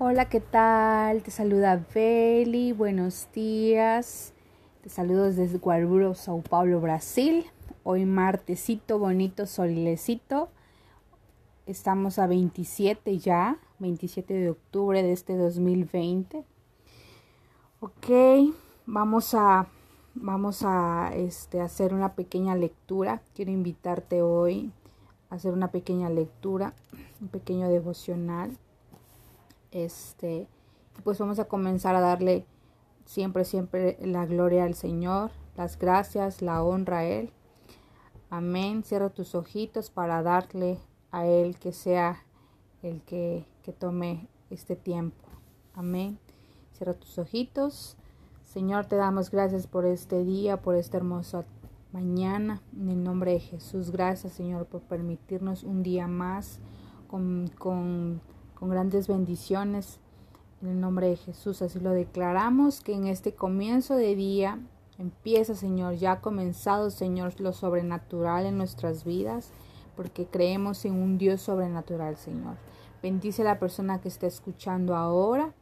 Hola, ¿qué tal? Te saluda Beli, buenos días. Te saludo desde Guarulhos, Sao Paulo, Brasil. Hoy martesito, bonito, solecito. Estamos a 27 ya, 27 de octubre de este 2020. Ok, vamos a, vamos a este, hacer una pequeña lectura. Quiero invitarte hoy a hacer una pequeña lectura, un pequeño devocional este, pues vamos a comenzar a darle siempre, siempre la gloria al Señor, las gracias, la honra a Él. Amén. Cierra tus ojitos para darle a Él que sea el que, que tome este tiempo. Amén. Cierra tus ojitos. Señor, te damos gracias por este día, por esta hermosa mañana. En el nombre de Jesús, gracias Señor por permitirnos un día más con, con con grandes bendiciones. En el nombre de Jesús, así lo declaramos, que en este comienzo de día empieza, Señor, ya ha comenzado, Señor, lo sobrenatural en nuestras vidas, porque creemos en un Dios sobrenatural, Señor. Bendice a la persona que está escuchando ahora.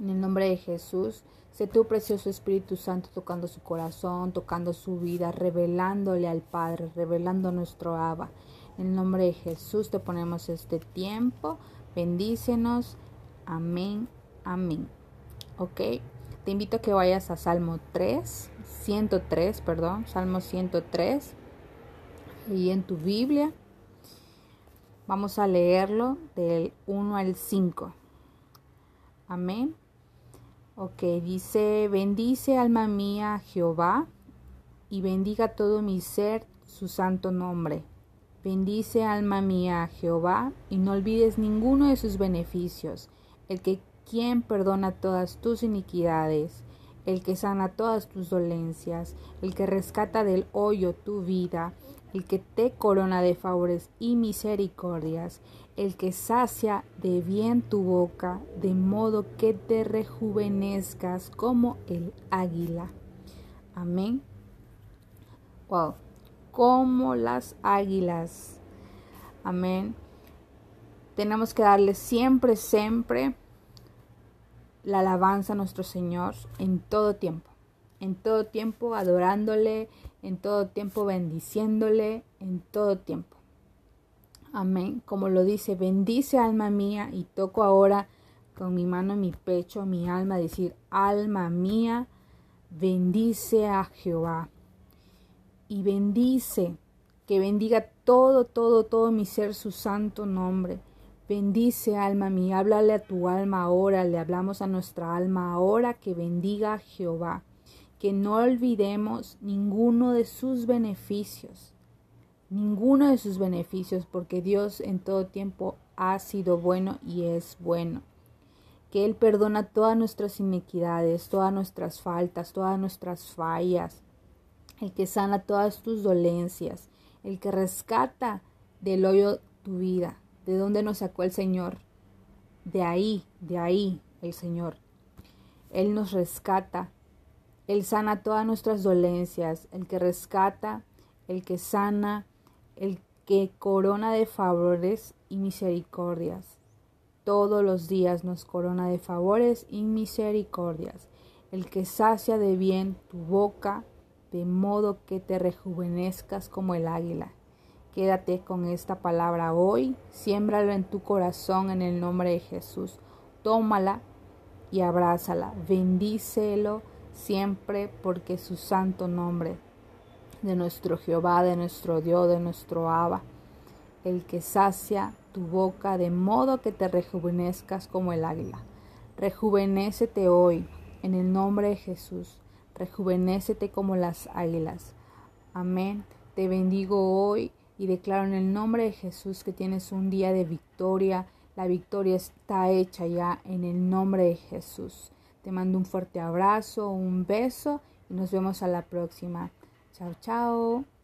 En el nombre de Jesús, sé tu precioso Espíritu Santo tocando su corazón, tocando su vida, revelándole al Padre, revelando nuestro Abba. En el nombre de Jesús te ponemos este tiempo Bendícenos. Amén. Amén. ¿Ok? Te invito a que vayas a Salmo 3, 103, perdón, Salmo 103. Y en tu Biblia vamos a leerlo del 1 al 5. Amén. Ok, dice, bendice alma mía Jehová y bendiga todo mi ser su santo nombre Bendice alma mía a Jehová y no olvides ninguno de sus beneficios, el que quien perdona todas tus iniquidades, el que sana todas tus dolencias, el que rescata del hoyo tu vida, el que te corona de favores y misericordias, el que sacia de bien tu boca, de modo que te rejuvenezcas como el águila. Amén. Wow como las águilas. Amén. Tenemos que darle siempre, siempre la alabanza a nuestro Señor en todo tiempo. En todo tiempo adorándole, en todo tiempo bendiciéndole, en todo tiempo. Amén. Como lo dice, bendice alma mía y toco ahora con mi mano en mi pecho, mi alma, decir, alma mía, bendice a Jehová y bendice, que bendiga todo, todo, todo mi ser su santo nombre. Bendice alma mía, háblale a tu alma ahora, le hablamos a nuestra alma ahora que bendiga a Jehová, que no olvidemos ninguno de sus beneficios, ninguno de sus beneficios, porque Dios en todo tiempo ha sido bueno y es bueno. Que Él perdona todas nuestras iniquidades, todas nuestras faltas, todas nuestras fallas, el que sana todas tus dolencias, el que rescata del hoyo tu vida. ¿De dónde nos sacó el Señor? De ahí, de ahí el Señor. Él nos rescata, Él sana todas nuestras dolencias, el que rescata, el que sana, el que corona de favores y misericordias. Todos los días nos corona de favores y misericordias, el que sacia de bien tu boca de modo que te rejuvenezcas como el águila. Quédate con esta palabra hoy, siémbralo en tu corazón en el nombre de Jesús. Tómala y abrázala, bendícelo siempre porque su santo nombre de nuestro Jehová, de nuestro Dios, de nuestro Abba, el que sacia tu boca de modo que te rejuvenezcas como el águila. Rejuvenécete hoy en el nombre de Jesús rejuvenécete como las águilas. Amén. Te bendigo hoy y declaro en el nombre de Jesús que tienes un día de victoria. La victoria está hecha ya en el nombre de Jesús. Te mando un fuerte abrazo, un beso y nos vemos a la próxima. Chao, chao.